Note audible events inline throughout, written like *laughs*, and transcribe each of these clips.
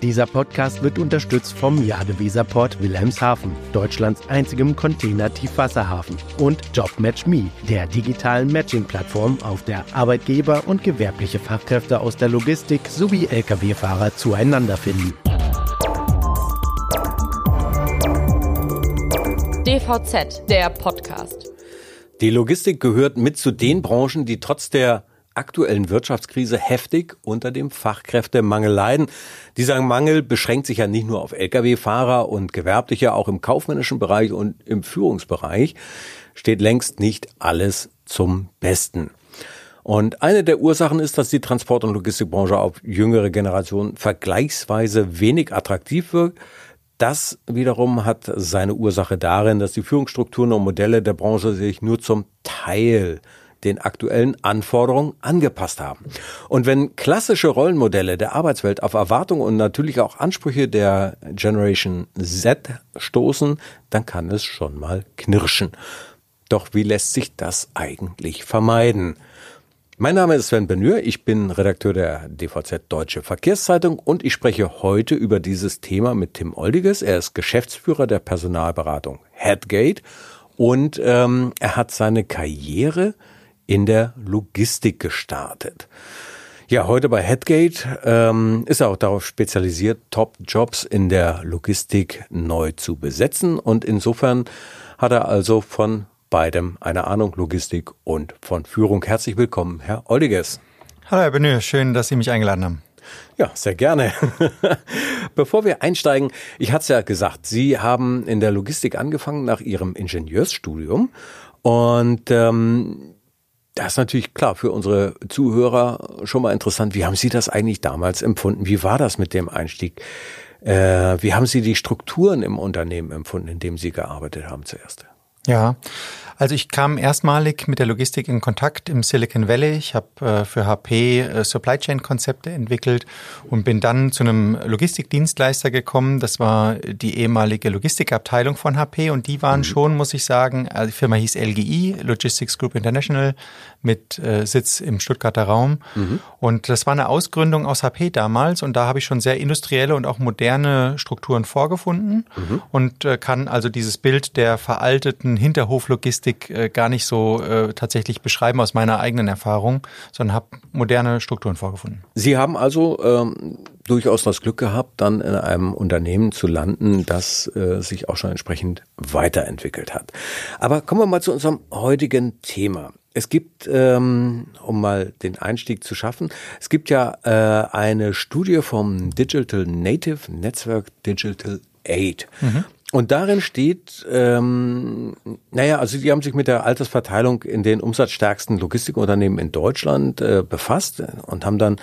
Dieser Podcast wird unterstützt vom Jadeweserport Wilhelmshaven, Deutschlands einzigem Container-Tiefwasserhafen und JobMatchMe, der digitalen Matching-Plattform, auf der Arbeitgeber und gewerbliche Fachkräfte aus der Logistik sowie Lkw-Fahrer zueinander finden. DVZ, der Podcast. Die Logistik gehört mit zu den Branchen, die trotz der aktuellen Wirtschaftskrise heftig unter dem Fachkräftemangel leiden. Dieser Mangel beschränkt sich ja nicht nur auf Lkw-Fahrer und Gewerbliche, auch im kaufmännischen Bereich und im Führungsbereich steht längst nicht alles zum Besten. Und eine der Ursachen ist, dass die Transport- und Logistikbranche auf jüngere Generationen vergleichsweise wenig attraktiv wirkt. Das wiederum hat seine Ursache darin, dass die Führungsstrukturen und Modelle der Branche sich nur zum Teil den aktuellen Anforderungen angepasst haben. Und wenn klassische Rollenmodelle der Arbeitswelt auf Erwartungen und natürlich auch Ansprüche der Generation Z stoßen, dann kann es schon mal knirschen. Doch wie lässt sich das eigentlich vermeiden? Mein Name ist Sven Benür, ich bin Redakteur der DVZ Deutsche Verkehrszeitung und ich spreche heute über dieses Thema mit Tim Oldiges. Er ist Geschäftsführer der Personalberatung Headgate und ähm, er hat seine Karriere in der Logistik gestartet. Ja, heute bei Headgate ähm, ist er auch darauf spezialisiert, Top-Jobs in der Logistik neu zu besetzen. Und insofern hat er also von beidem eine Ahnung Logistik und von Führung. Herzlich willkommen, Herr Oldiges. Hallo, Herr Benö, schön, dass Sie mich eingeladen haben. Ja, sehr gerne. *laughs* Bevor wir einsteigen, ich hatte es ja gesagt, Sie haben in der Logistik angefangen nach Ihrem Ingenieursstudium und ähm, das ist natürlich klar für unsere Zuhörer schon mal interessant. Wie haben Sie das eigentlich damals empfunden? Wie war das mit dem Einstieg? Äh, wie haben Sie die Strukturen im Unternehmen empfunden, in dem Sie gearbeitet haben zuerst? Ja, also ich kam erstmalig mit der Logistik in Kontakt im Silicon Valley. Ich habe äh, für HP äh, Supply Chain Konzepte entwickelt und bin dann zu einem Logistikdienstleister gekommen. Das war die ehemalige Logistikabteilung von HP und die waren mhm. schon, muss ich sagen, also die Firma hieß LGI, Logistics Group International, mit äh, Sitz im Stuttgarter Raum. Mhm. Und das war eine Ausgründung aus HP damals und da habe ich schon sehr industrielle und auch moderne Strukturen vorgefunden mhm. und äh, kann also dieses Bild der veralteten Hinterhoflogistik Logistik äh, gar nicht so äh, tatsächlich beschreiben aus meiner eigenen Erfahrung, sondern habe moderne Strukturen vorgefunden. Sie haben also ähm, durchaus das Glück gehabt, dann in einem Unternehmen zu landen, das äh, sich auch schon entsprechend weiterentwickelt hat. Aber kommen wir mal zu unserem heutigen Thema. Es gibt, ähm, um mal den Einstieg zu schaffen, es gibt ja äh, eine Studie vom Digital Native Netzwerk Digital Aid. Mhm. Und darin steht, ähm, naja, also die haben sich mit der Altersverteilung in den umsatzstärksten Logistikunternehmen in Deutschland äh, befasst und haben dann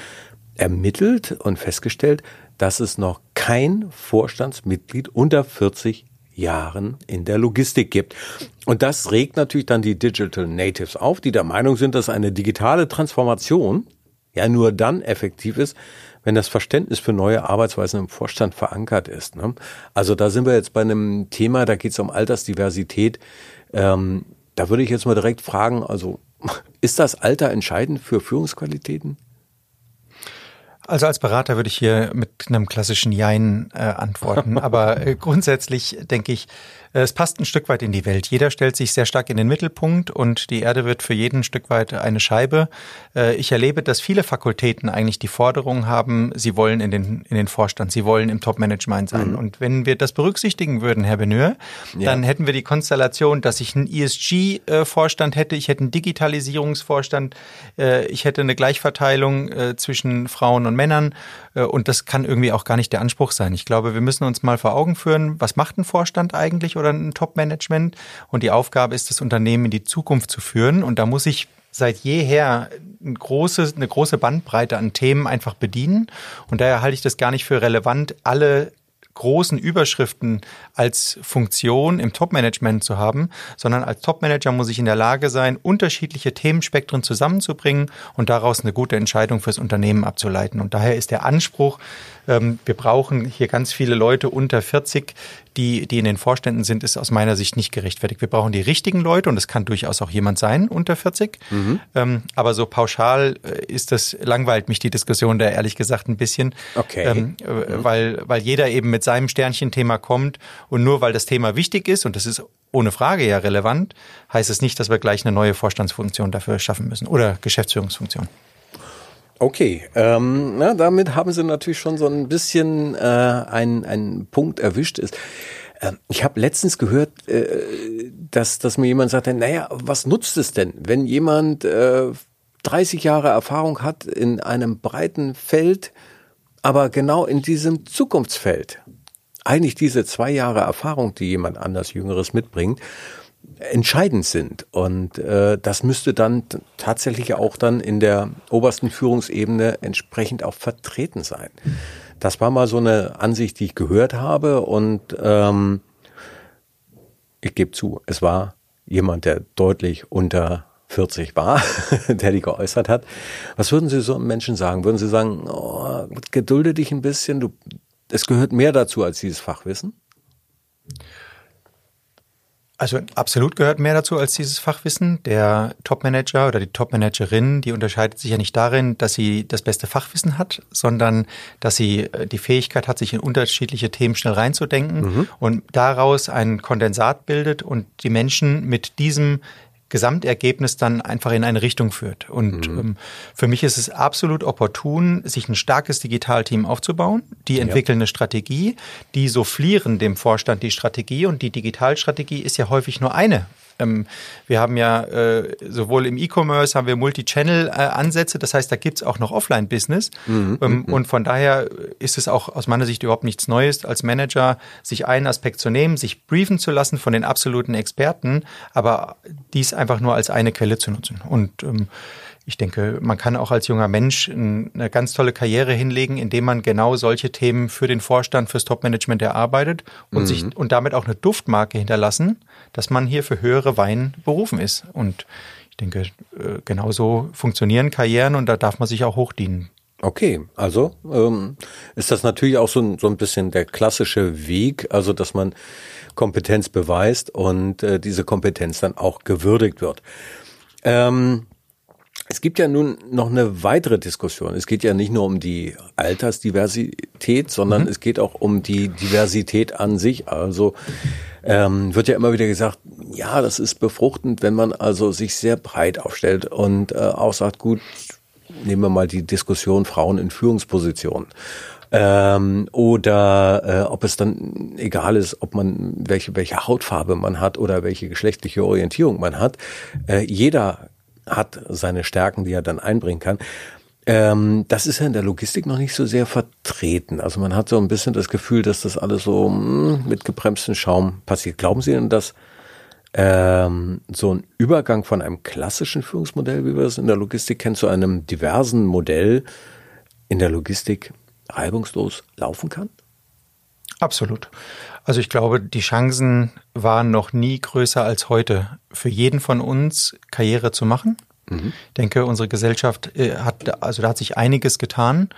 ermittelt und festgestellt, dass es noch kein Vorstandsmitglied unter 40 Jahren in der Logistik gibt. Und das regt natürlich dann die Digital Natives auf, die der Meinung sind, dass eine digitale Transformation ja nur dann effektiv ist, wenn das Verständnis für neue Arbeitsweisen im Vorstand verankert ist. Ne? Also da sind wir jetzt bei einem Thema, da geht es um Altersdiversität. Ähm, da würde ich jetzt mal direkt fragen, also *laughs* ist das Alter entscheidend für Führungsqualitäten? Also als Berater würde ich hier mit einem klassischen Jein äh, antworten. *laughs* Aber äh, grundsätzlich denke ich, es passt ein Stück weit in die Welt. Jeder stellt sich sehr stark in den Mittelpunkt und die Erde wird für jeden ein Stück weit eine Scheibe. Äh, ich erlebe, dass viele Fakultäten eigentlich die Forderung haben, sie wollen in den, in den Vorstand, sie wollen im Top-Management sein. Mhm. Und wenn wir das berücksichtigen würden, Herr Beneur, ja. dann hätten wir die Konstellation, dass ich einen ESG-Vorstand hätte, ich hätte einen Digitalisierungsvorstand, äh, ich hätte eine Gleichverteilung äh, zwischen Frauen und Männern und das kann irgendwie auch gar nicht der Anspruch sein. Ich glaube, wir müssen uns mal vor Augen führen, was macht ein Vorstand eigentlich oder ein Top-Management. Und die Aufgabe ist, das Unternehmen in die Zukunft zu führen. Und da muss ich seit jeher eine große, eine große Bandbreite an Themen einfach bedienen. Und daher halte ich das gar nicht für relevant, alle großen Überschriften als Funktion im Top-Management zu haben, sondern als Top-Manager muss ich in der Lage sein, unterschiedliche Themenspektren zusammenzubringen und daraus eine gute Entscheidung fürs Unternehmen abzuleiten. Und daher ist der Anspruch, ähm, wir brauchen hier ganz viele Leute unter 40, die, die in den Vorständen sind, ist aus meiner Sicht nicht gerechtfertigt. Wir brauchen die richtigen Leute und es kann durchaus auch jemand sein unter 40. Mhm. Ähm, aber so pauschal äh, ist das, langweilt mich die Diskussion da ehrlich gesagt ein bisschen. Okay. Ähm, äh, mhm. weil, weil jeder eben mit seinem Sternchenthema kommt und nur weil das Thema wichtig ist und das ist ohne Frage ja relevant, heißt es nicht, dass wir gleich eine neue Vorstandsfunktion dafür schaffen müssen oder Geschäftsführungsfunktion. Okay, ähm, na, damit haben Sie natürlich schon so ein bisschen äh, einen, einen Punkt erwischt. Ist. Äh, ich habe letztens gehört, äh, dass, dass mir jemand sagte, naja, was nutzt es denn, wenn jemand äh, 30 Jahre Erfahrung hat in einem breiten Feld, aber genau in diesem Zukunftsfeld, eigentlich diese zwei Jahre Erfahrung, die jemand anders Jüngeres mitbringt, entscheidend sind. Und äh, das müsste dann tatsächlich auch dann in der obersten Führungsebene entsprechend auch vertreten sein. Das war mal so eine Ansicht, die ich gehört habe und ähm, ich gebe zu, es war jemand, der deutlich unter 40 war, *laughs* der die geäußert hat. Was würden Sie so einem Menschen sagen? Würden Sie sagen, oh, gedulde dich ein bisschen, du, es gehört mehr dazu als dieses Fachwissen? Also absolut gehört mehr dazu als dieses Fachwissen. Der Topmanager oder die Topmanagerin, die unterscheidet sich ja nicht darin, dass sie das beste Fachwissen hat, sondern dass sie äh, die Fähigkeit hat, sich in unterschiedliche Themen schnell reinzudenken mhm. und daraus ein Kondensat bildet und die Menschen mit diesem Gesamtergebnis dann einfach in eine Richtung führt. Und mhm. ähm, für mich ist es absolut opportun, sich ein starkes Digitalteam aufzubauen. Die entwickeln ja. eine Strategie, die soufflieren dem Vorstand die Strategie und die Digitalstrategie ist ja häufig nur eine ähm, wir haben ja äh, sowohl im E-Commerce haben wir Multi-Channel-Ansätze, das heißt, da gibt's auch noch Offline-Business. Mhm, ähm, mhm. und von daher ist es auch aus meiner Sicht überhaupt nichts Neues, als Manager sich einen Aspekt zu nehmen, sich briefen zu lassen von den absoluten Experten, aber dies einfach nur als eine Quelle zu nutzen. Und ähm, ich denke, man kann auch als junger Mensch eine ganz tolle Karriere hinlegen, indem man genau solche Themen für den Vorstand, fürs Topmanagement erarbeitet und mhm. sich und damit auch eine Duftmarke hinterlassen, dass man hier für höhere Wein berufen ist. Und ich denke, äh, genauso funktionieren Karrieren und da darf man sich auch hochdienen. Okay, also ähm, ist das natürlich auch so ein, so ein bisschen der klassische Weg, also dass man Kompetenz beweist und äh, diese Kompetenz dann auch gewürdigt wird. Ähm, es gibt ja nun noch eine weitere Diskussion. Es geht ja nicht nur um die Altersdiversität, sondern mhm. es geht auch um die Diversität an sich. Also ähm, wird ja immer wieder gesagt, ja, das ist befruchtend, wenn man also sich sehr breit aufstellt und äh, auch sagt, gut, nehmen wir mal die Diskussion Frauen in Führungspositionen. Ähm, oder äh, ob es dann egal ist, ob man welche welche Hautfarbe man hat oder welche geschlechtliche Orientierung man hat. Äh, jeder hat seine Stärken, die er dann einbringen kann. Ähm, das ist ja in der Logistik noch nicht so sehr vertreten. Also man hat so ein bisschen das Gefühl, dass das alles so hm, mit gebremstem Schaum passiert. Glauben Sie denn, dass ähm, so ein Übergang von einem klassischen Führungsmodell, wie wir es in der Logistik kennen, zu einem diversen Modell in der Logistik reibungslos laufen kann? Absolut. Also ich glaube, die Chancen waren noch nie größer als heute für jeden von uns Karriere zu machen. Mhm. Ich denke, unsere Gesellschaft äh, hat, also da hat sich einiges getan.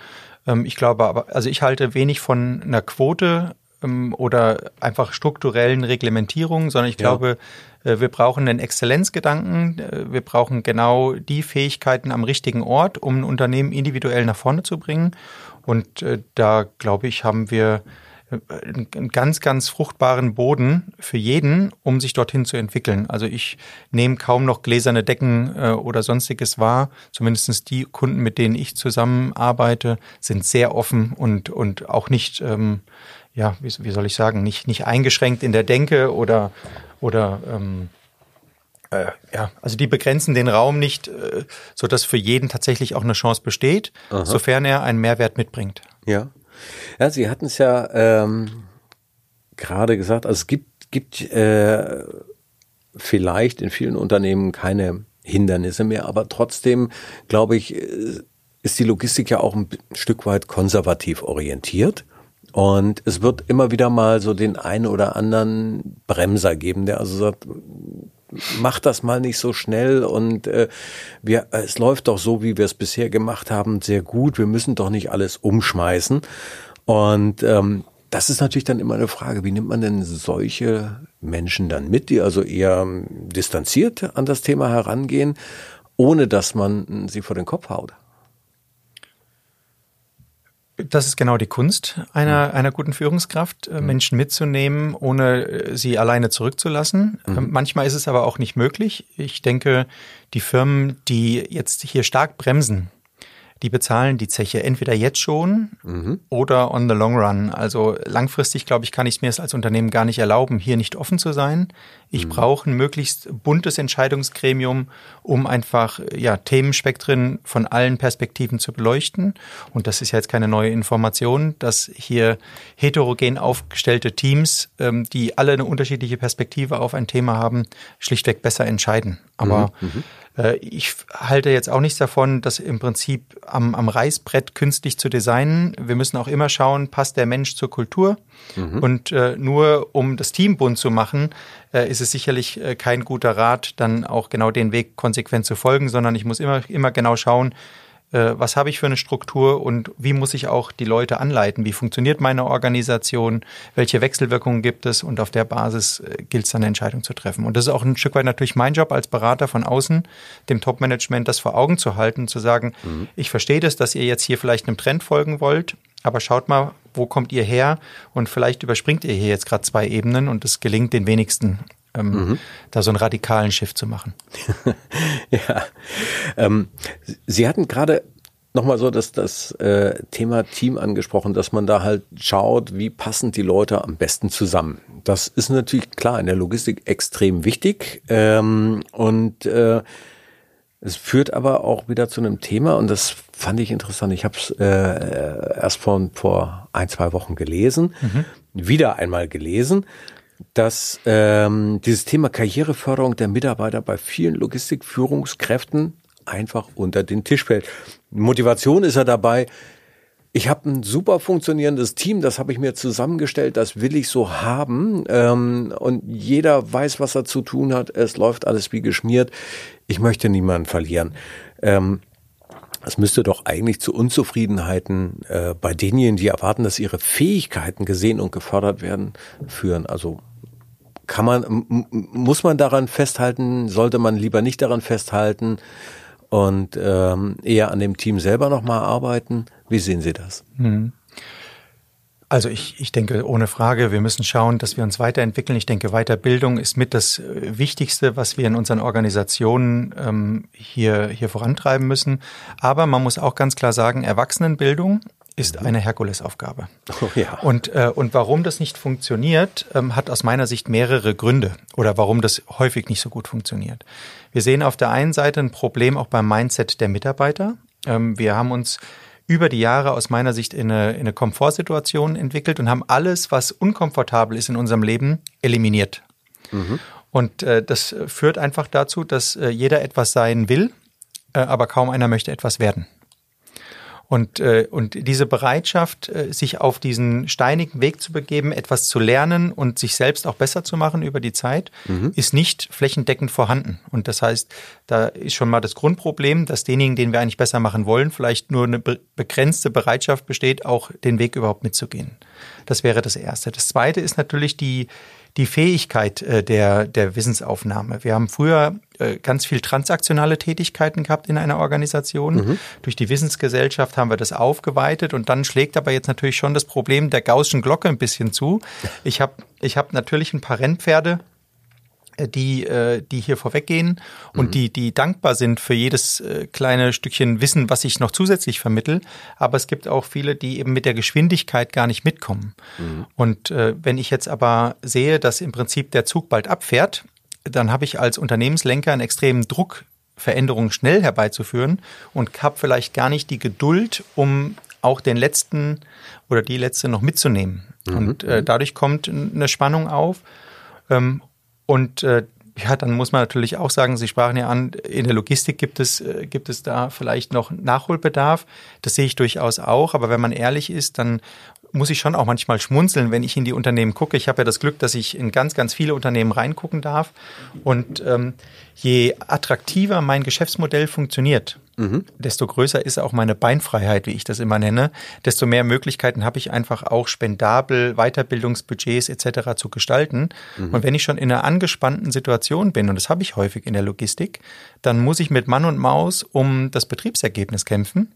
Ähm, ich glaube aber, also ich halte wenig von einer Quote ähm, oder einfach strukturellen Reglementierungen, sondern ich glaube, äh, wir brauchen einen Exzellenzgedanken. Äh, wir brauchen genau die Fähigkeiten am richtigen Ort, um ein Unternehmen individuell nach vorne zu bringen. Und da, glaube ich, haben wir einen ganz, ganz fruchtbaren Boden für jeden, um sich dorthin zu entwickeln. Also ich nehme kaum noch gläserne Decken äh, oder sonstiges wahr. Zumindest die Kunden, mit denen ich zusammenarbeite, sind sehr offen und, und auch nicht, ähm, ja, wie, wie soll ich sagen, nicht, nicht eingeschränkt in der Denke oder, oder ähm, äh, ja, also die begrenzen den Raum nicht, äh, so dass für jeden tatsächlich auch eine Chance besteht, Aha. sofern er einen Mehrwert mitbringt. Ja. Ja, Sie hatten es ja ähm, gerade gesagt, also es gibt, gibt äh, vielleicht in vielen Unternehmen keine Hindernisse mehr, aber trotzdem, glaube ich, äh, ist die Logistik ja auch ein Stück weit konservativ orientiert. Und es wird immer wieder mal so den einen oder anderen Bremser geben, der also sagt, mach das mal nicht so schnell und äh, wir, es läuft doch so, wie wir es bisher gemacht haben, sehr gut. Wir müssen doch nicht alles umschmeißen. Und ähm, das ist natürlich dann immer eine Frage, wie nimmt man denn solche Menschen dann mit, die also eher distanziert an das Thema herangehen, ohne dass man sie vor den Kopf haut? Das ist genau die Kunst einer, einer guten Führungskraft, äh, mhm. Menschen mitzunehmen, ohne äh, sie alleine zurückzulassen. Mhm. Ähm, manchmal ist es aber auch nicht möglich. Ich denke, die Firmen, die jetzt hier stark bremsen, die bezahlen die Zeche entweder jetzt schon mhm. oder on the long run. Also langfristig, glaube ich, kann ich es mir als Unternehmen gar nicht erlauben, hier nicht offen zu sein. Ich mhm. brauche ein möglichst buntes Entscheidungsgremium, um einfach ja, Themenspektren von allen Perspektiven zu beleuchten. Und das ist ja jetzt keine neue Information, dass hier heterogen aufgestellte Teams, ähm, die alle eine unterschiedliche Perspektive auf ein Thema haben, schlichtweg besser entscheiden. Aber mhm. mhm. Äh, ich halte jetzt auch nichts davon, das im Prinzip am, am Reißbrett künstlich zu designen. Wir müssen auch immer schauen, passt der Mensch zur Kultur? Mhm. Und äh, nur um das Team bunt zu machen, ist es sicherlich äh, kein guter Rat, dann auch genau den Weg konsequent zu folgen, sondern ich muss immer, immer genau schauen, äh, was habe ich für eine Struktur und wie muss ich auch die Leute anleiten? Wie funktioniert meine Organisation? Welche Wechselwirkungen gibt es? Und auf der Basis äh, gilt es dann eine Entscheidung zu treffen. Und das ist auch ein Stück weit natürlich mein Job als Berater von außen, dem Top-Management das vor Augen zu halten, zu sagen, mhm. ich verstehe das, dass ihr jetzt hier vielleicht einem Trend folgen wollt, aber schaut mal, wo kommt ihr her? Und vielleicht überspringt ihr hier jetzt gerade zwei Ebenen und es gelingt den wenigsten ähm, mhm. da so einen radikalen Shift zu machen. *laughs* ja. Ähm, Sie hatten gerade nochmal so das, das äh, Thema Team angesprochen, dass man da halt schaut, wie passen die Leute am besten zusammen. Das ist natürlich klar in der Logistik extrem wichtig ähm, und äh, es führt aber auch wieder zu einem Thema und das fand ich interessant. Ich habe es äh, erst vor, vor ein, zwei Wochen gelesen, mhm. wieder einmal gelesen dass ähm, dieses Thema Karriereförderung der Mitarbeiter bei vielen Logistikführungskräften einfach unter den Tisch fällt. Motivation ist ja dabei, ich habe ein super funktionierendes Team, das habe ich mir zusammengestellt, das will ich so haben. Ähm, und jeder weiß, was er zu tun hat. Es läuft alles wie geschmiert. Ich möchte niemanden verlieren. Ähm, das müsste doch eigentlich zu Unzufriedenheiten äh, bei denjenigen, die erwarten, dass ihre Fähigkeiten gesehen und gefördert werden, führen. Also kann man, muss man daran festhalten, sollte man lieber nicht daran festhalten und ähm, eher an dem Team selber nochmal arbeiten? Wie sehen Sie das? Hm. Also ich, ich denke, ohne Frage, wir müssen schauen, dass wir uns weiterentwickeln. Ich denke, Weiterbildung ist mit das äh, Wichtigste, was wir in unseren Organisationen ähm, hier, hier vorantreiben müssen. Aber man muss auch ganz klar sagen, Erwachsenenbildung ist eine Herkulesaufgabe. Oh, ja. und, äh, und warum das nicht funktioniert, ähm, hat aus meiner Sicht mehrere Gründe oder warum das häufig nicht so gut funktioniert. Wir sehen auf der einen Seite ein Problem auch beim Mindset der Mitarbeiter. Ähm, wir haben uns über die Jahre aus meiner Sicht in eine, in eine Komfortsituation entwickelt und haben alles, was unkomfortabel ist in unserem Leben, eliminiert. Mhm. Und äh, das führt einfach dazu, dass äh, jeder etwas sein will, äh, aber kaum einer möchte etwas werden. Und, äh, und diese Bereitschaft, äh, sich auf diesen steinigen Weg zu begeben, etwas zu lernen und sich selbst auch besser zu machen über die Zeit, mhm. ist nicht flächendeckend vorhanden. Und das heißt, da ist schon mal das Grundproblem, dass denjenigen, den wir eigentlich besser machen wollen, vielleicht nur eine be begrenzte Bereitschaft besteht, auch den Weg überhaupt mitzugehen. Das wäre das Erste. Das Zweite ist natürlich die, die Fähigkeit äh, der, der Wissensaufnahme. Wir haben früher äh, ganz viel transaktionale Tätigkeiten gehabt in einer Organisation. Mhm. Durch die Wissensgesellschaft haben wir das aufgeweitet und dann schlägt aber jetzt natürlich schon das Problem der Gaußschen Glocke ein bisschen zu. *laughs* Ich habe ich hab natürlich ein paar Rennpferde die, äh, die hier vorweggehen und mhm. die, die dankbar sind für jedes äh, kleine Stückchen Wissen, was ich noch zusätzlich vermittel. Aber es gibt auch viele, die eben mit der Geschwindigkeit gar nicht mitkommen. Mhm. Und äh, wenn ich jetzt aber sehe, dass im Prinzip der Zug bald abfährt, dann habe ich als Unternehmenslenker einen extremen Druck, Veränderungen schnell herbeizuführen und habe vielleicht gar nicht die Geduld, um auch den letzten oder die letzte noch mitzunehmen. Mhm. Und äh, dadurch kommt eine Spannung auf. Ähm, und äh, ja, dann muss man natürlich auch sagen, Sie sprachen ja an, in der Logistik gibt es, äh, gibt es da vielleicht noch Nachholbedarf. Das sehe ich durchaus auch. Aber wenn man ehrlich ist, dann muss ich schon auch manchmal schmunzeln, wenn ich in die Unternehmen gucke. Ich habe ja das Glück, dass ich in ganz, ganz viele Unternehmen reingucken darf. Und ähm, je attraktiver mein Geschäftsmodell funktioniert, mhm. desto größer ist auch meine Beinfreiheit, wie ich das immer nenne, desto mehr Möglichkeiten habe ich einfach auch spendabel Weiterbildungsbudgets etc. zu gestalten. Mhm. Und wenn ich schon in einer angespannten Situation bin, und das habe ich häufig in der Logistik, dann muss ich mit Mann und Maus um das Betriebsergebnis kämpfen.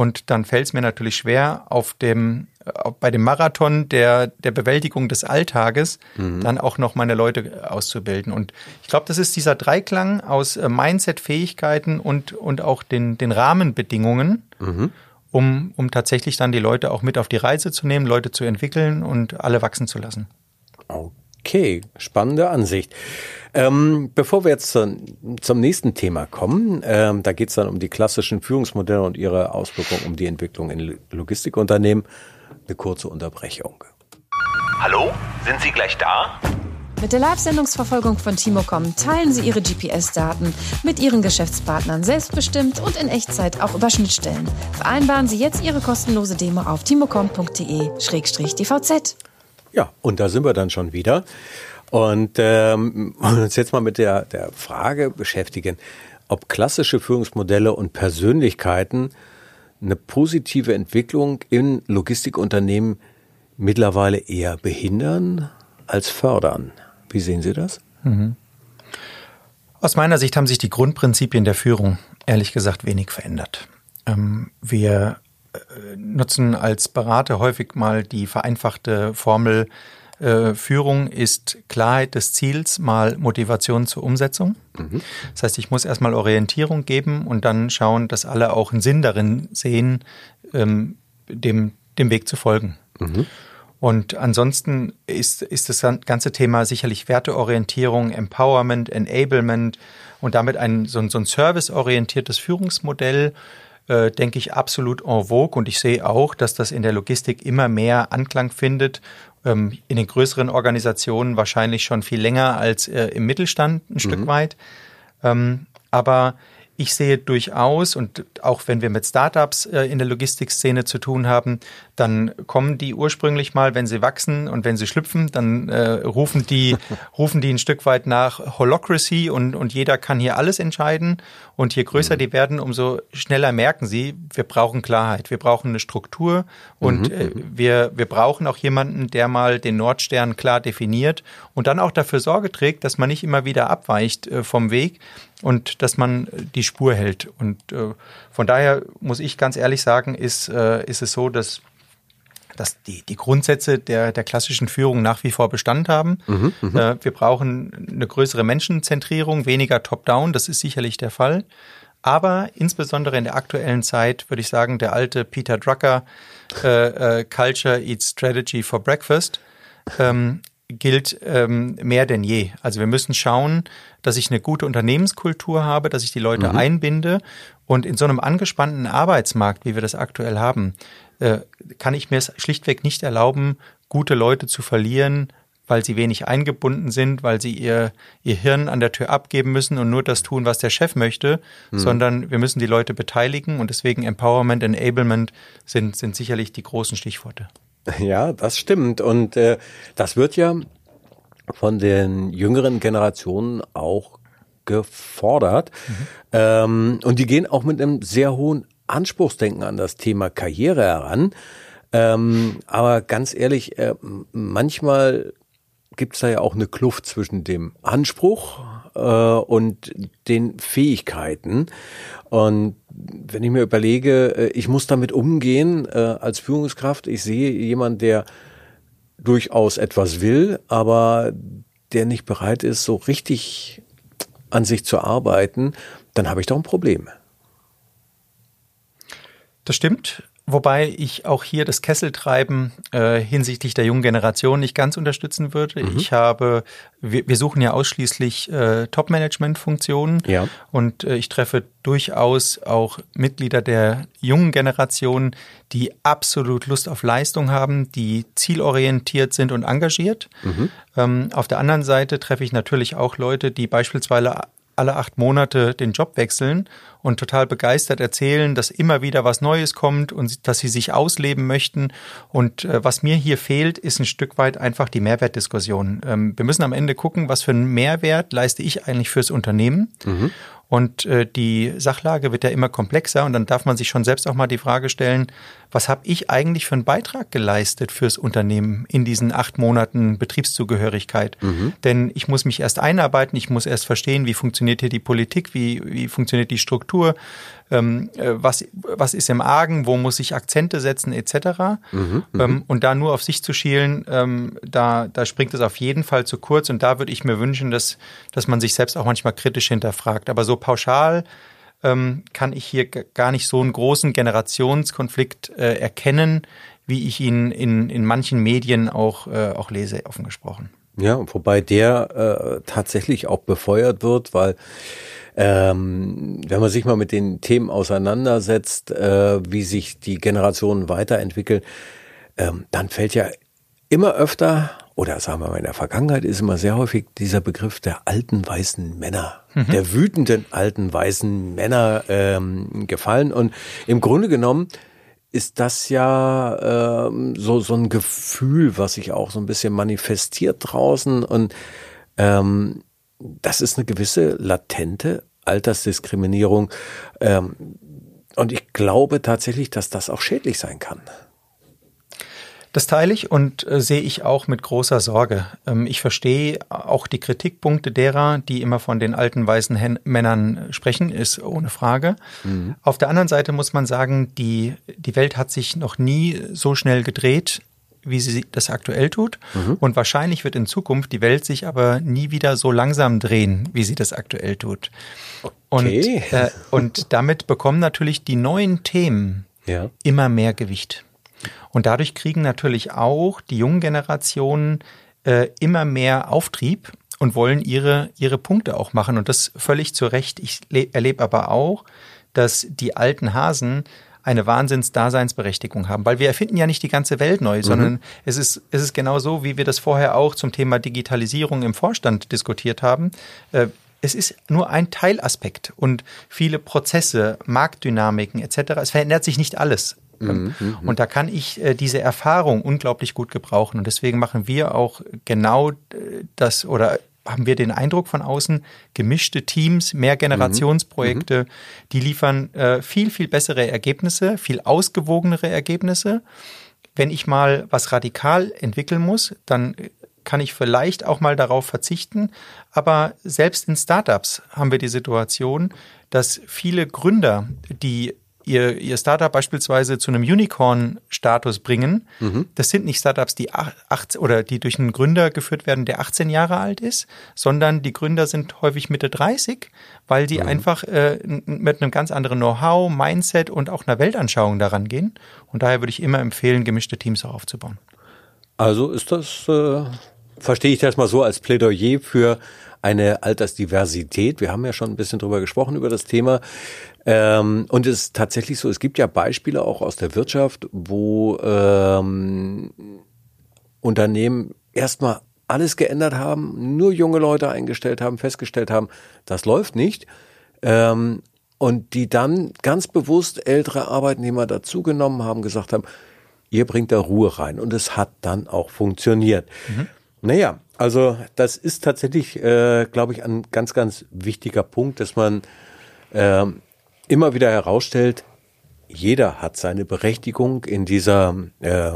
Und dann fällt es mir natürlich schwer, auf dem, äh, bei dem Marathon der, der Bewältigung des Alltages mhm. dann auch noch meine Leute auszubilden. Und ich glaube, das ist dieser Dreiklang aus äh, Mindset-Fähigkeiten und, und auch den, den Rahmenbedingungen, mhm. um, um tatsächlich dann die Leute auch mit auf die Reise zu nehmen, Leute zu entwickeln und alle wachsen zu lassen. Okay, spannende Ansicht. Ähm, bevor wir jetzt zum, zum nächsten Thema kommen, ähm, da geht es dann um die klassischen Führungsmodelle und ihre Auswirkungen um die Entwicklung in Logistikunternehmen. Eine kurze Unterbrechung. Hallo, sind Sie gleich da? Mit der Live-Sendungsverfolgung von Timocom teilen Sie Ihre GPS-Daten mit Ihren Geschäftspartnern selbstbestimmt und in Echtzeit auch über Schnittstellen. Vereinbaren Sie jetzt Ihre kostenlose Demo auf timocom.de-dvz. Ja, und da sind wir dann schon wieder. Und ähm, *laughs* uns jetzt mal mit der, der Frage beschäftigen, ob klassische Führungsmodelle und Persönlichkeiten eine positive Entwicklung in Logistikunternehmen mittlerweile eher behindern als fördern. Wie sehen Sie das? Mhm. Aus meiner Sicht haben sich die Grundprinzipien der Führung ehrlich gesagt wenig verändert. Ähm, wir nutzen als Berater häufig mal die vereinfachte Formel, äh, Führung ist Klarheit des Ziels mal Motivation zur Umsetzung. Mhm. Das heißt, ich muss erstmal Orientierung geben und dann schauen, dass alle auch einen Sinn darin sehen, ähm, dem, dem Weg zu folgen. Mhm. Und ansonsten ist, ist das ganze Thema sicherlich Werteorientierung, Empowerment, Enablement und damit ein, so ein, so ein serviceorientiertes Führungsmodell, äh, denke ich, absolut en vogue. Und ich sehe auch, dass das in der Logistik immer mehr Anklang findet. Ähm, in den größeren Organisationen wahrscheinlich schon viel länger als äh, im Mittelstand ein mhm. Stück weit. Ähm, aber ich sehe durchaus, und auch wenn wir mit Startups äh, in der Logistikszene zu tun haben, dann kommen die ursprünglich mal, wenn sie wachsen und wenn sie schlüpfen, dann äh, rufen die *laughs* rufen die ein Stück weit nach Holocracy und, und jeder kann hier alles entscheiden. Und je größer mhm. die werden, umso schneller merken sie, wir brauchen Klarheit, wir brauchen eine Struktur und mhm. äh, wir, wir brauchen auch jemanden, der mal den Nordstern klar definiert und dann auch dafür Sorge trägt, dass man nicht immer wieder abweicht äh, vom Weg, und dass man die Spur hält. Und äh, von daher muss ich ganz ehrlich sagen, ist, äh, ist es so, dass, dass die, die Grundsätze der, der klassischen Führung nach wie vor Bestand haben. Mhm, mhm. äh, wir brauchen eine größere Menschenzentrierung, weniger Top-Down, das ist sicherlich der Fall. Aber insbesondere in der aktuellen Zeit würde ich sagen, der alte Peter Drucker äh, äh, Culture Eats Strategy for Breakfast ähm, gilt ähm, mehr denn je. Also wir müssen schauen, dass ich eine gute Unternehmenskultur habe, dass ich die Leute mhm. einbinde. Und in so einem angespannten Arbeitsmarkt, wie wir das aktuell haben, äh, kann ich mir es schlichtweg nicht erlauben, gute Leute zu verlieren, weil sie wenig eingebunden sind, weil sie ihr, ihr Hirn an der Tür abgeben müssen und nur das tun, was der Chef möchte, mhm. sondern wir müssen die Leute beteiligen und deswegen Empowerment, Enablement sind, sind sicherlich die großen Stichworte. *laughs* Ja, das stimmt. Und äh, das wird ja von den jüngeren Generationen auch gefordert. Mhm. Ähm, und die gehen auch mit einem sehr hohen Anspruchsdenken an das Thema Karriere heran. Ähm, aber ganz ehrlich, äh, manchmal gibt es da ja auch eine Kluft zwischen dem Anspruch äh, und den Fähigkeiten. Und wenn ich mir überlege, äh, ich muss damit umgehen äh, als Führungskraft, ich sehe jemanden, der durchaus etwas will, aber der nicht bereit ist, so richtig an sich zu arbeiten, dann habe ich doch ein Problem. Das stimmt. Wobei ich auch hier das Kesseltreiben äh, hinsichtlich der jungen Generation nicht ganz unterstützen würde. Mhm. Ich habe, wir, wir, suchen ja ausschließlich äh, Top-Management-Funktionen ja. und äh, ich treffe durchaus auch Mitglieder der jungen Generation, die absolut Lust auf Leistung haben, die zielorientiert sind und engagiert. Mhm. Ähm, auf der anderen Seite treffe ich natürlich auch Leute, die beispielsweise alle acht Monate den Job wechseln und total begeistert erzählen, dass immer wieder was Neues kommt und dass sie sich ausleben möchten. Und äh, was mir hier fehlt, ist ein Stück weit einfach die Mehrwertdiskussion. Ähm, wir müssen am Ende gucken, was für einen Mehrwert leiste ich eigentlich fürs Unternehmen. Mhm. Und äh, die Sachlage wird ja immer komplexer und dann darf man sich schon selbst auch mal die Frage stellen, was habe ich eigentlich für einen Beitrag geleistet fürs Unternehmen in diesen acht Monaten Betriebszugehörigkeit? Mhm. Denn ich muss mich erst einarbeiten, ich muss erst verstehen, wie funktioniert hier die Politik, wie, wie funktioniert die Struktur, ähm, äh, was, was ist im Argen, wo muss ich Akzente setzen etc. Mhm, mhm, ähm, und da nur auf sich zu schielen, ähm, da, da springt es auf jeden Fall zu kurz und da würde ich mir wünschen, dass, dass man sich selbst auch manchmal kritisch hinterfragt. Aber so pauschal ähm, kann ich hier gar nicht so einen großen Generationskonflikt äh, erkennen, wie ich ihn in, in manchen Medien auch, äh, auch lese, offen gesprochen. Ja, wobei der äh, tatsächlich auch befeuert wird, weil ähm, wenn man sich mal mit den Themen auseinandersetzt, äh, wie sich die Generationen weiterentwickeln, ähm, dann fällt ja immer öfter, oder sagen wir mal in der Vergangenheit ist immer sehr häufig dieser Begriff der alten weißen Männer, mhm. der wütenden alten weißen Männer ähm, gefallen. Und im Grunde genommen ist das ja ähm, so, so ein Gefühl, was sich auch so ein bisschen manifestiert draußen. Und ähm, das ist eine gewisse latente Altersdiskriminierung. Ähm, und ich glaube tatsächlich, dass das auch schädlich sein kann. Das teile ich und äh, sehe ich auch mit großer Sorge. Ähm, ich verstehe auch die Kritikpunkte derer, die immer von den alten weißen Hen Männern sprechen, ist ohne Frage. Mhm. Auf der anderen Seite muss man sagen, die, die Welt hat sich noch nie so schnell gedreht wie sie das aktuell tut. Mhm. Und wahrscheinlich wird in Zukunft die Welt sich aber nie wieder so langsam drehen, wie sie das aktuell tut. Okay. Und, äh, und damit bekommen natürlich die neuen Themen ja. immer mehr Gewicht. Und dadurch kriegen natürlich auch die jungen Generationen äh, immer mehr Auftrieb und wollen ihre, ihre Punkte auch machen. Und das völlig zu Recht. Ich erlebe aber auch, dass die alten Hasen eine Wahnsinns-Daseinsberechtigung haben, weil wir erfinden ja nicht die ganze Welt neu, mhm. sondern es ist, es ist genau so, wie wir das vorher auch zum Thema Digitalisierung im Vorstand diskutiert haben. Äh, es ist nur ein Teilaspekt und viele Prozesse, Marktdynamiken etc. Es verändert sich nicht alles. Mhm, mhm, und da kann ich äh, diese Erfahrung unglaublich gut gebrauchen. Und deswegen machen wir auch genau äh, das oder haben wir den Eindruck von außen, gemischte Teams, mehr Generationsprojekte, mhm. die liefern äh, viel, viel bessere Ergebnisse, viel ausgewogenere Ergebnisse. Wenn ich mal was radikal entwickeln muss, dann kann ich vielleicht auch mal darauf verzichten. Aber selbst in Startups haben wir die Situation, dass viele Gründer, die ihr, ihr Startup beispielsweise zu einem Unicorn-Status bringen. Mhm. Das sind nicht Startups, die acht, oder die durch einen Gründer geführt werden, der 18 Jahre alt ist, sondern die Gründer sind häufig Mitte 30, weil die mhm. einfach äh, mit einem ganz anderen Know-how, Mindset und auch einer Weltanschauung daran gehen. Und daher würde ich immer empfehlen, gemischte Teams auch aufzubauen. Also ist das, äh, verstehe ich das mal so als Plädoyer für eine Altersdiversität. Wir haben ja schon ein bisschen drüber gesprochen, über das Thema. Ähm, und es ist tatsächlich so, es gibt ja Beispiele auch aus der Wirtschaft, wo ähm, Unternehmen erstmal alles geändert haben, nur junge Leute eingestellt haben, festgestellt haben, das läuft nicht. Ähm, und die dann ganz bewusst ältere Arbeitnehmer dazugenommen haben, gesagt haben, ihr bringt da Ruhe rein. Und es hat dann auch funktioniert. Mhm. Naja, also das ist tatsächlich, äh, glaube ich, ein ganz, ganz wichtiger Punkt, dass man äh, immer wieder herausstellt, jeder hat seine Berechtigung in dieser äh,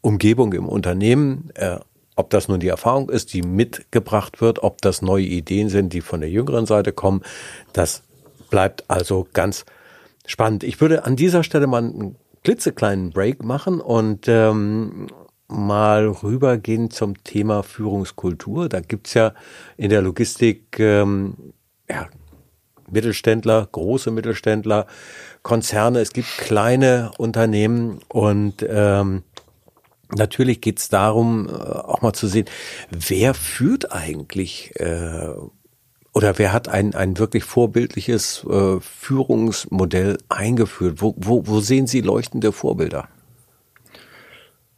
Umgebung im Unternehmen, äh, ob das nun die Erfahrung ist, die mitgebracht wird, ob das neue Ideen sind, die von der jüngeren Seite kommen, das bleibt also ganz spannend. Ich würde an dieser Stelle mal einen klitzekleinen Break machen und ähm, mal rübergehen zum Thema Führungskultur. Da gibt's ja in der Logistik ähm, ja, Mittelständler, große Mittelständler, Konzerne, es gibt kleine Unternehmen und ähm, natürlich geht's darum, äh, auch mal zu sehen, wer führt eigentlich äh, oder wer hat ein, ein wirklich vorbildliches äh, Führungsmodell eingeführt? Wo, wo, wo sehen Sie leuchtende Vorbilder?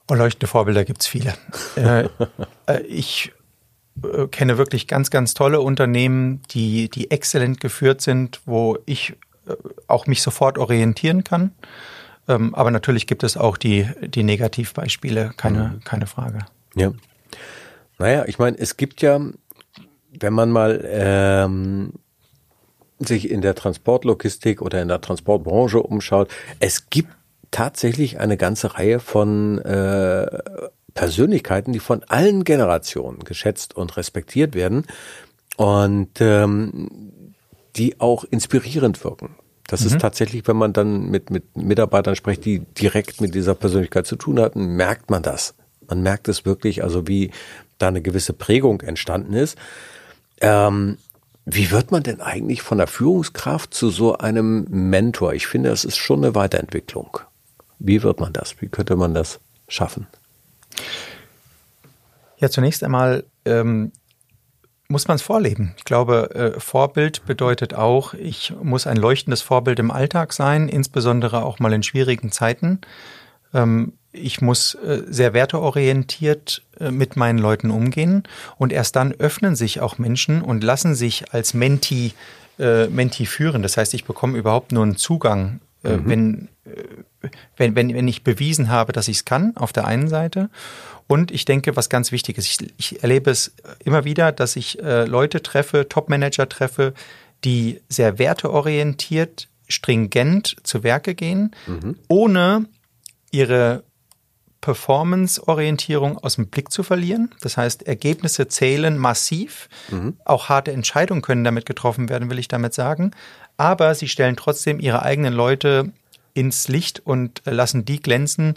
Und leuchtende Vorbilder gibt's viele. äh, *laughs* äh ich äh, kenne wirklich ganz, ganz tolle Unternehmen, die, die exzellent geführt sind, wo ich äh, auch mich sofort orientieren kann. Ähm, aber natürlich gibt es auch die, die Negativbeispiele, keine, mhm. keine Frage. Ja. Naja, ich meine, es gibt ja, wenn man mal ähm, sich in der Transportlogistik oder in der Transportbranche umschaut, es gibt tatsächlich eine ganze Reihe von äh, Persönlichkeiten, die von allen Generationen geschätzt und respektiert werden und ähm, die auch inspirierend wirken. Das mhm. ist tatsächlich, wenn man dann mit, mit Mitarbeitern spricht, die direkt mit dieser Persönlichkeit zu tun hatten, merkt man das. Man merkt es wirklich, also wie da eine gewisse Prägung entstanden ist. Ähm, wie wird man denn eigentlich von der Führungskraft zu so einem Mentor? Ich finde, das ist schon eine Weiterentwicklung. Wie wird man das? Wie könnte man das schaffen? Ja, zunächst einmal ähm, muss man es vorleben. Ich glaube, äh, Vorbild bedeutet auch, ich muss ein leuchtendes Vorbild im Alltag sein, insbesondere auch mal in schwierigen Zeiten. Ähm, ich muss äh, sehr werteorientiert äh, mit meinen Leuten umgehen und erst dann öffnen sich auch Menschen und lassen sich als Menti, äh, Menti führen. Das heißt, ich bekomme überhaupt nur einen Zugang, mhm. wenn wenn, wenn, wenn ich bewiesen habe, dass ich es kann, auf der einen Seite. Und ich denke, was ganz wichtig ist, ich, ich erlebe es immer wieder, dass ich äh, Leute treffe, Top-Manager treffe, die sehr werteorientiert, stringent zu Werke gehen, mhm. ohne ihre Performance-Orientierung aus dem Blick zu verlieren. Das heißt, Ergebnisse zählen massiv. Mhm. Auch harte Entscheidungen können damit getroffen werden, will ich damit sagen. Aber sie stellen trotzdem ihre eigenen Leute ins Licht und lassen die glänzen,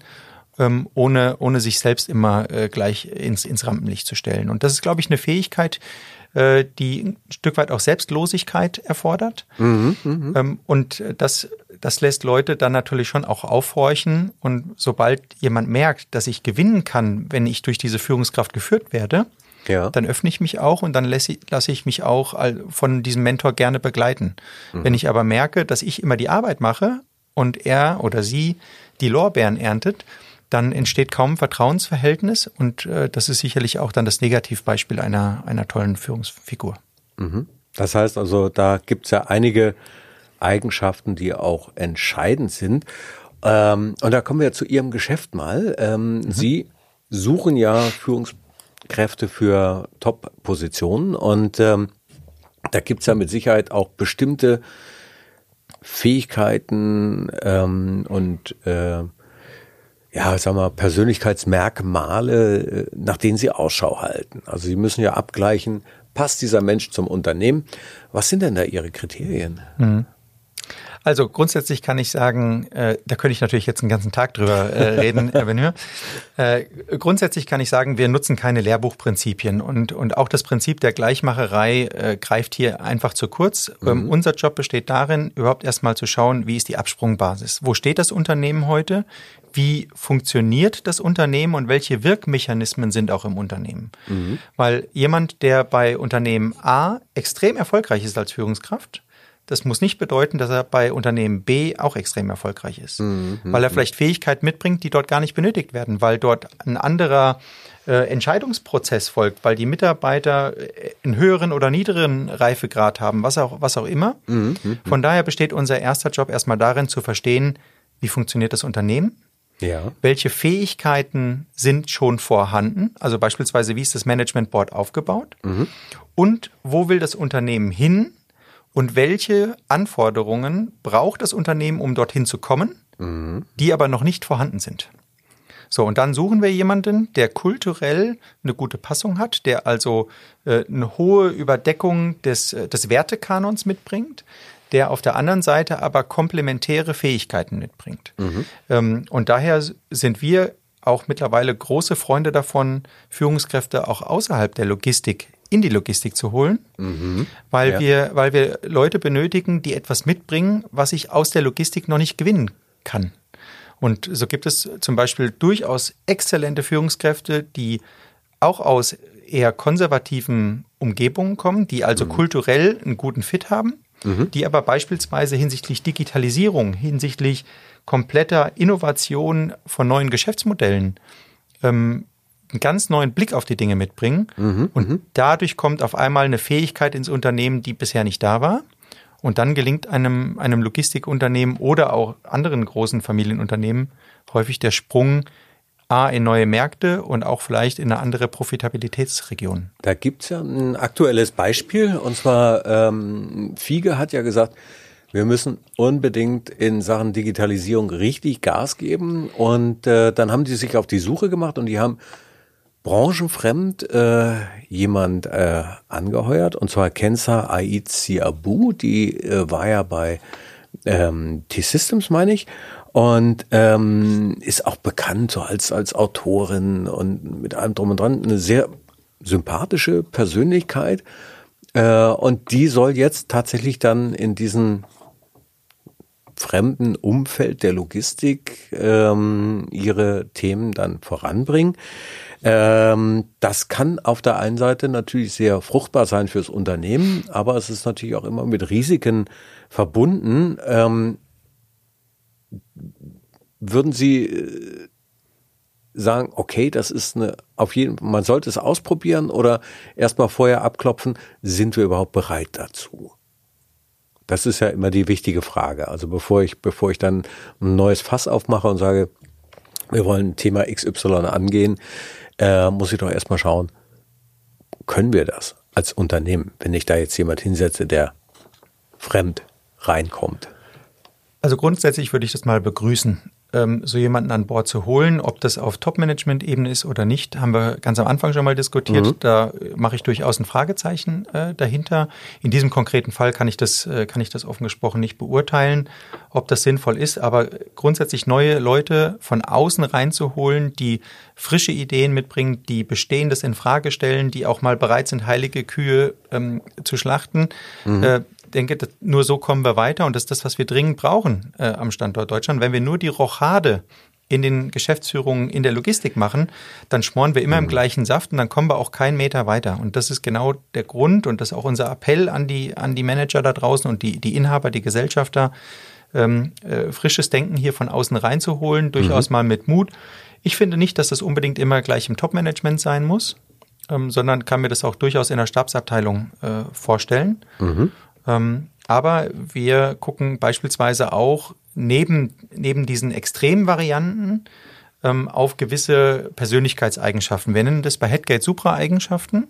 ähm, ohne, ohne sich selbst immer äh, gleich ins, ins Rampenlicht zu stellen. Und das ist, glaube ich, eine Fähigkeit, äh, die ein Stück weit auch Selbstlosigkeit erfordert. Mhm, mh. ähm, und das, das lässt Leute dann natürlich schon auch aufhorchen. Und sobald jemand merkt, dass ich gewinnen kann, wenn ich durch diese Führungskraft geführt werde, ja. dann öffne ich mich auch und dann lasse, lasse ich mich auch von diesem Mentor gerne begleiten. Mhm. Wenn ich aber merke, dass ich immer die Arbeit mache und er oder sie die Lorbeeren erntet, dann entsteht kaum ein Vertrauensverhältnis und äh, das ist sicherlich auch dann das Negativbeispiel einer, einer tollen Führungsfigur. Mhm. Das heißt also, da gibt's ja einige Eigenschaften, die auch entscheidend sind. Ähm, und da kommen wir zu Ihrem Geschäft mal. Ähm, mhm. Sie suchen ja Führungskräfte für Top-Positionen und ähm, da gibt's ja mit Sicherheit auch bestimmte Fähigkeiten ähm, und äh, ja, sag mal, Persönlichkeitsmerkmale, äh, nach denen Sie Ausschau halten. Also Sie müssen ja abgleichen, passt dieser Mensch zum Unternehmen? Was sind denn da Ihre Kriterien? Mhm. Also grundsätzlich kann ich sagen, äh, da könnte ich natürlich jetzt einen ganzen Tag drüber äh, reden, *laughs* Herr Benhür. Äh, grundsätzlich kann ich sagen, wir nutzen keine Lehrbuchprinzipien und, und auch das Prinzip der Gleichmacherei äh, greift hier einfach zu kurz. Ähm, mhm. unser Job besteht darin, überhaupt erstmal zu schauen, wie ist die Absprungbasis? Wo steht das Unternehmen heute? Wie funktioniert das Unternehmen und welche Wirkmechanismen sind auch im Unternehmen? Mhm. Weil jemand, der bei Unternehmen A extrem erfolgreich ist als Führungskraft, das muss nicht bedeuten, dass er bei Unternehmen B auch extrem erfolgreich ist, mhm. weil er vielleicht Fähigkeiten mitbringt, die dort gar nicht benötigt werden, weil dort ein anderer äh, Entscheidungsprozess folgt, weil die Mitarbeiter äh, einen höheren oder niederen Reifegrad haben, was auch, was auch immer. Mhm. Von daher besteht unser erster Job erstmal darin zu verstehen, wie funktioniert das Unternehmen, ja. Welche Fähigkeiten sind schon vorhanden? Also beispielsweise, wie ist das Management Board aufgebaut? Mhm. Und wo will das Unternehmen hin? Und welche Anforderungen braucht das Unternehmen, um dorthin zu kommen, mhm. die aber noch nicht vorhanden sind. So, und dann suchen wir jemanden, der kulturell eine gute Passung hat, der also äh, eine hohe Überdeckung des, äh, des Wertekanons mitbringt, der auf der anderen Seite aber komplementäre Fähigkeiten mitbringt. Mhm. Ähm, und daher sind wir auch mittlerweile große Freunde davon, Führungskräfte auch außerhalb der Logistik in die Logistik zu holen, mhm. weil ja. wir, weil wir Leute benötigen, die etwas mitbringen, was ich aus der Logistik noch nicht gewinnen kann. Und so gibt es zum Beispiel durchaus exzellente Führungskräfte, die auch aus eher konservativen Umgebungen kommen, die also mhm. kulturell einen guten Fit haben, mhm. die aber beispielsweise hinsichtlich Digitalisierung, hinsichtlich kompletter Innovation von neuen Geschäftsmodellen ähm, einen ganz neuen Blick auf die Dinge mitbringen. Mhm, und dadurch kommt auf einmal eine Fähigkeit ins Unternehmen, die bisher nicht da war. Und dann gelingt einem, einem Logistikunternehmen oder auch anderen großen Familienunternehmen häufig der Sprung A in neue Märkte und auch vielleicht in eine andere Profitabilitätsregion. Da gibt's ja ein aktuelles Beispiel und zwar ähm, Fiege hat ja gesagt, wir müssen unbedingt in Sachen Digitalisierung richtig Gas geben und äh, dann haben die sich auf die Suche gemacht und die haben branchenfremd äh, jemand äh, angeheuert und zwar Kenza Ait Siabu, die äh, war ja bei ähm, T-Systems, meine ich, und ähm, ist auch bekannt so als als Autorin und mit allem drum und dran eine sehr sympathische Persönlichkeit äh, und die soll jetzt tatsächlich dann in diesen fremden Umfeld der Logistik ähm, ihre Themen dann voranbringen. Ähm, das kann auf der einen Seite natürlich sehr fruchtbar sein fürs Unternehmen, aber es ist natürlich auch immer mit Risiken verbunden. Ähm, würden Sie äh, sagen, okay, das ist eine, auf jeden man sollte es ausprobieren oder erstmal vorher abklopfen, sind wir überhaupt bereit dazu? Das ist ja immer die wichtige Frage. Also bevor ich, bevor ich dann ein neues Fass aufmache und sage, wir wollen Thema XY angehen, äh, muss ich doch erstmal schauen, können wir das als Unternehmen, wenn ich da jetzt jemand hinsetze, der fremd reinkommt? Also grundsätzlich würde ich das mal begrüßen so jemanden an Bord zu holen. Ob das auf Top-Management-Ebene ist oder nicht, haben wir ganz am Anfang schon mal diskutiert. Mhm. Da mache ich durchaus ein Fragezeichen äh, dahinter. In diesem konkreten Fall kann ich das, äh, kann ich das offen gesprochen nicht beurteilen, ob das sinnvoll ist. Aber grundsätzlich neue Leute von außen reinzuholen, die frische Ideen mitbringen, die Bestehendes in Frage stellen, die auch mal bereit sind, heilige Kühe ähm, zu schlachten, mhm. äh, denke, nur so kommen wir weiter und das ist das, was wir dringend brauchen äh, am Standort Deutschland. Wenn wir nur die Rochade in den Geschäftsführungen in der Logistik machen, dann schmoren wir immer mhm. im gleichen Saft und dann kommen wir auch keinen Meter weiter. Und das ist genau der Grund und das ist auch unser Appell an die, an die Manager da draußen und die, die Inhaber, die Gesellschafter, ähm, äh, frisches Denken hier von außen reinzuholen, durchaus mhm. mal mit Mut. Ich finde nicht, dass das unbedingt immer gleich im Top-Management sein muss, ähm, sondern kann mir das auch durchaus in der Stabsabteilung äh, vorstellen. Mhm. Ähm, aber wir gucken beispielsweise auch neben, neben diesen extremen Varianten ähm, auf gewisse Persönlichkeitseigenschaften. Wir nennen das bei Headgate Supra-Eigenschaften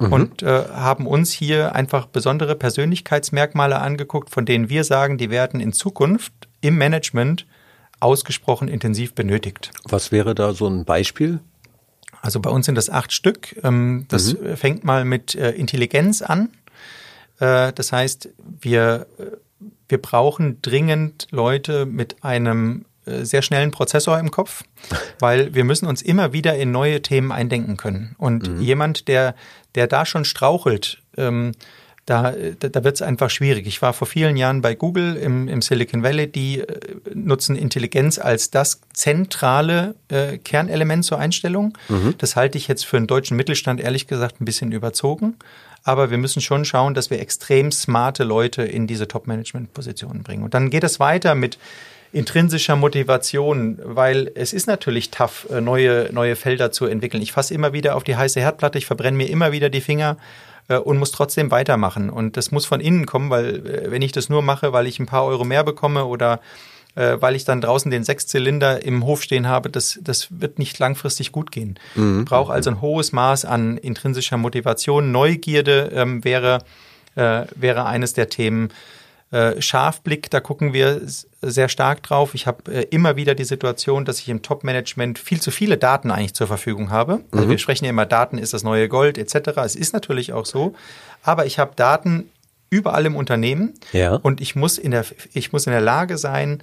mhm. und äh, haben uns hier einfach besondere Persönlichkeitsmerkmale angeguckt, von denen wir sagen, die werden in Zukunft im Management ausgesprochen intensiv benötigt. Was wäre da so ein Beispiel? Also bei uns sind das acht Stück. Ähm, das mhm. fängt mal mit äh, Intelligenz an. Äh, das heißt, wir, wir brauchen dringend Leute mit einem äh, sehr schnellen Prozessor im Kopf, *laughs* weil wir müssen uns immer wieder in neue Themen eindenken können. Und mhm. jemand, der, der da schon strauchelt, ähm, da, da wird es einfach schwierig. Ich war vor vielen Jahren bei Google im, im Silicon Valley, die äh, nutzen Intelligenz als das zentrale äh, Kernelement zur Einstellung. Mhm. Das halte ich jetzt für einen deutschen Mittelstand ehrlich gesagt ein bisschen überzogen. Aber wir müssen schon schauen, dass wir extrem smarte Leute in diese Top-Management-Positionen bringen. Und dann geht es weiter mit intrinsischer Motivation, weil es ist natürlich tough, äh, neue, neue Felder zu entwickeln. Ich fasse immer wieder auf die heiße Herdplatte, ich verbrenne mir immer wieder die Finger äh, und muss trotzdem weitermachen. Und das muss von innen kommen, weil äh, wenn ich das nur mache, weil ich ein paar Euro mehr bekomme oder äh, weil ich dann draußen den Sechszylinder im Hof stehen habe, das, das wird nicht langfristig gut gehen. Mhm. Brauche also ein hohes Maß an intrinsischer Motivation. Neugierde ähm, wäre, äh, wäre eines der Themen. Äh, Scharfblick, da gucken wir sehr stark drauf. Ich habe äh, immer wieder die Situation, dass ich im Top-Management viel zu viele Daten eigentlich zur Verfügung habe. Also mhm. wir sprechen ja immer, Daten ist das neue Gold etc. Es ist natürlich auch so. Aber ich habe Daten überall im Unternehmen ja. und ich muss in der, ich muss in der Lage sein,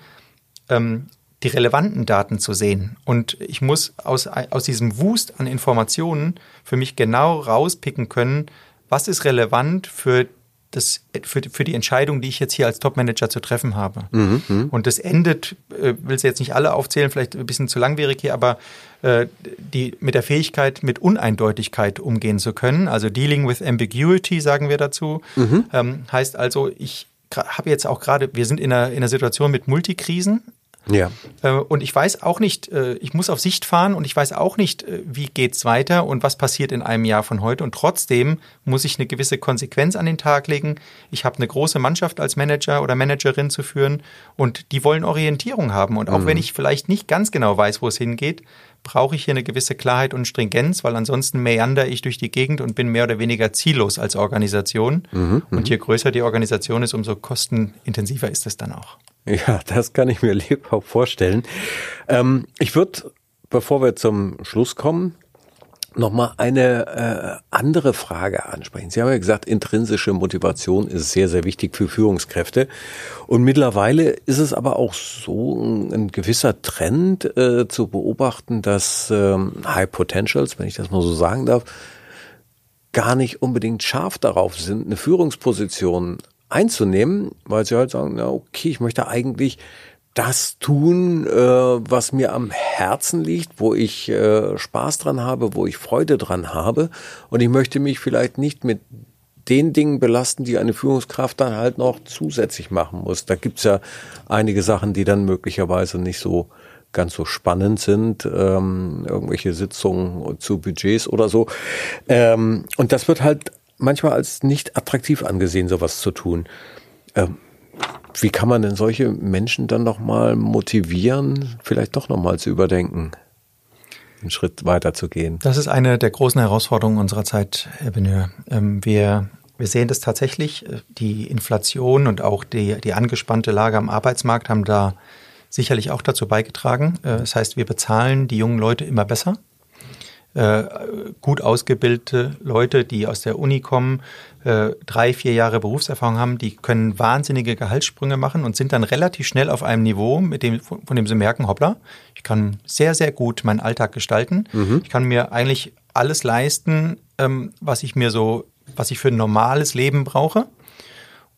ähm, die relevanten Daten zu sehen. Und ich muss aus, aus diesem Wust an Informationen für mich genau rauspicken können, was ist relevant für das, für, für die Entscheidung, die ich jetzt hier als Topmanager zu treffen habe. Mhm, mh. Und das endet, äh, will sie jetzt nicht alle aufzählen, vielleicht ein bisschen zu langwierig hier, aber äh, die mit der Fähigkeit, mit Uneindeutigkeit umgehen zu können. Also Dealing with Ambiguity, sagen wir dazu. Mhm. Ähm, heißt also, ich habe jetzt auch gerade, wir sind in einer, in einer Situation mit Multikrisen. Ja. Äh, und ich weiß auch nicht, äh, ich muss auf Sicht fahren und ich weiß auch nicht, äh, wie geht's weiter und was passiert in einem Jahr von heute. Und trotzdem muss ich eine gewisse Konsequenz an den Tag legen. Ich habe eine große Mannschaft als Manager oder Managerin zu führen und die wollen Orientierung haben. Und auch mhm. wenn ich vielleicht nicht ganz genau weiß, wo es hingeht, brauche ich hier eine gewisse Klarheit und Stringenz, weil ansonsten meander ich durch die Gegend und bin mehr oder weniger ziellos als Organisation. Mhm, und mhm. je größer die Organisation ist, umso kostenintensiver ist es dann auch. *laughs* Ja, das kann ich mir lebhaft vorstellen. Ähm, ich würde, bevor wir zum Schluss kommen, nochmal eine äh, andere Frage ansprechen. Sie haben ja gesagt, intrinsische Motivation ist sehr, sehr wichtig für Führungskräfte. Und mittlerweile ist es aber auch so ein, gewisser Trend äh, zu beobachten, dass ähm, High Potentials, wenn ich das mal so sagen darf, gar nicht unbedingt scharf darauf sind, eine Führungsposition einzunehmen, weil sie halt sagen, na okay, ich möchte eigentlich das tun, äh, was mir am Herzen liegt, wo ich äh, Spaß dran habe, wo ich Freude dran habe. Und ich möchte mich vielleicht nicht mit den Dingen belasten, die eine Führungskraft dann halt noch zusätzlich machen muss. Da gibt's ja einige Sachen, die dann möglicherweise nicht so ganz so spannend sind, ähm, irgendwelche Sitzungen zu Budgets oder so. Ähm, und das wird halt manchmal als nicht attraktiv angesehen, sowas zu tun. Ähm, wie kann man denn solche Menschen dann nochmal motivieren, vielleicht doch nochmal zu überdenken, einen Schritt weiter zu gehen? Das ist eine der großen Herausforderungen unserer Zeit, Herr Benür. Ähm, wir, wir sehen das tatsächlich. Die Inflation und auch die, die angespannte Lage am Arbeitsmarkt haben da sicherlich auch dazu beigetragen. Äh, das heißt, wir bezahlen die jungen Leute immer besser äh, gut ausgebildete Leute, die aus der Uni kommen, äh, drei, vier Jahre Berufserfahrung haben, die können wahnsinnige Gehaltssprünge machen und sind dann relativ schnell auf einem Niveau, mit dem, von dem sie merken, hoppla, ich kann sehr, sehr gut meinen Alltag gestalten. Mhm. Ich kann mir eigentlich alles leisten, ähm, was ich mir so, was ich für ein normales Leben brauche.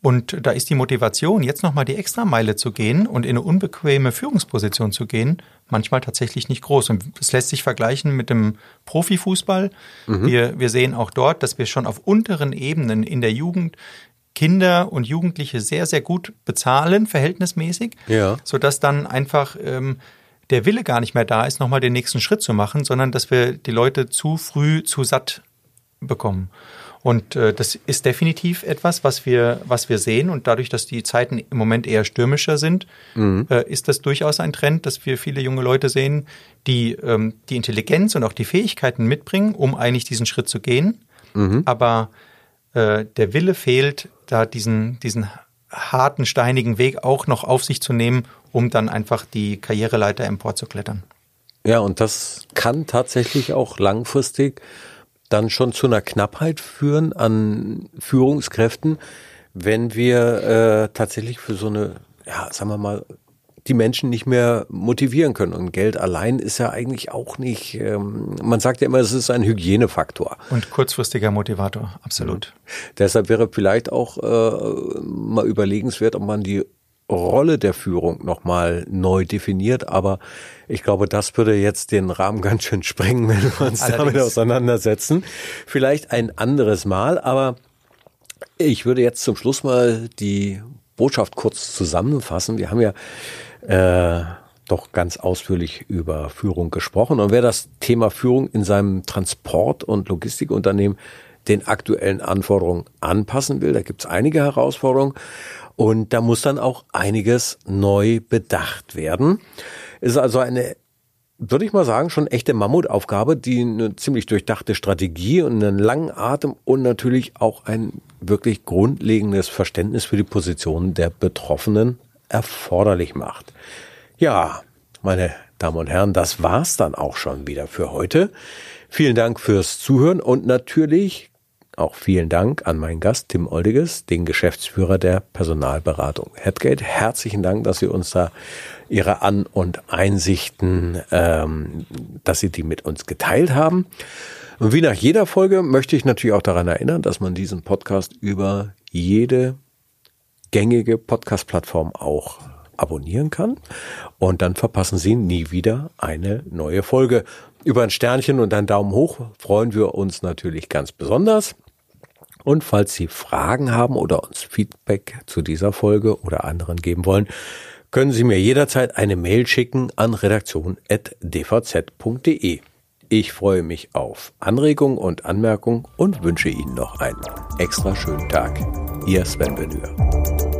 Und da ist die Motivation, jetzt nochmal die Extrameile zu gehen und in eine unbequeme Führungsposition zu gehen, manchmal tatsächlich nicht groß. Und das lässt sich vergleichen mit dem Profifußball. Mhm. Wir, wir sehen auch dort, dass wir schon auf unteren Ebenen in der Jugend Kinder und Jugendliche sehr, sehr gut bezahlen, verhältnismäßig, ja. sodass dann einfach ähm, der Wille gar nicht mehr da ist, nochmal den nächsten Schritt zu machen, sondern dass wir die Leute zu früh zu satt bekommen. Und äh, das ist definitiv etwas, was wir, was wir sehen. Und dadurch, dass die Zeiten im Moment eher stürmischer sind, mhm. äh, ist das durchaus ein Trend, dass wir viele junge Leute sehen, die ähm, die Intelligenz und auch die Fähigkeiten mitbringen, um eigentlich diesen Schritt zu gehen. Mhm. Aber äh, der Wille fehlt, da diesen, diesen harten, steinigen Weg auch noch auf sich zu nehmen, um dann einfach die Karriereleiter emporzuklettern. Ja, und das kann tatsächlich auch langfristig dann schon zu einer Knappheit führen an Führungskräften, wenn wir äh, tatsächlich für so eine, ja, sagen wir mal, die Menschen nicht mehr motivieren können. Und Geld allein ist ja eigentlich auch nicht, ähm, man sagt ja immer, es ist ein Hygienefaktor. Und kurzfristiger Motivator, absolut. Ja. Deshalb wäre vielleicht auch äh, mal überlegenswert, ob man die Rolle der Führung nochmal neu definiert. Aber ich glaube, das würde jetzt den Rahmen *laughs* ganz schön sprengen, wenn wir uns Allerdings. damit auseinandersetzen. Vielleicht ein anderes Mal, aber ich würde jetzt zum Schluss mal die Botschaft kurz zusammenfassen. Wir haben ja äh, doch ganz ausführlich über Führung gesprochen. Und wer das Thema Führung in seinem Transport- und Logistikunternehmen den aktuellen Anforderungen anpassen will, da gibt es einige Herausforderungen. Und da muss dann auch einiges neu bedacht werden. Es ist also eine, würde ich mal sagen, schon echte Mammutaufgabe, die eine ziemlich durchdachte Strategie und einen langen Atem und natürlich auch ein wirklich grundlegendes Verständnis für die Position der Betroffenen erforderlich macht. Ja, meine Damen und Herren, das war's dann auch schon wieder für heute. Vielen Dank fürs Zuhören und natürlich auch vielen Dank an meinen Gast Tim Oldiges, den Geschäftsführer der Personalberatung Headgate. Herzlichen Dank, dass Sie uns da Ihre An- und Einsichten, ähm, dass Sie die mit uns geteilt haben. Und wie nach jeder Folge möchte ich natürlich auch daran erinnern, dass man diesen Podcast über jede gängige Podcast-Plattform auch abonnieren kann. Und dann verpassen Sie nie wieder eine neue Folge. Über ein Sternchen und einen Daumen hoch freuen wir uns natürlich ganz besonders. Und falls Sie Fragen haben oder uns Feedback zu dieser Folge oder anderen geben wollen, können Sie mir jederzeit eine Mail schicken an redaktion.dvz.de. Ich freue mich auf Anregungen und Anmerkungen und wünsche Ihnen noch einen extra schönen Tag. Ihr Sven Benür.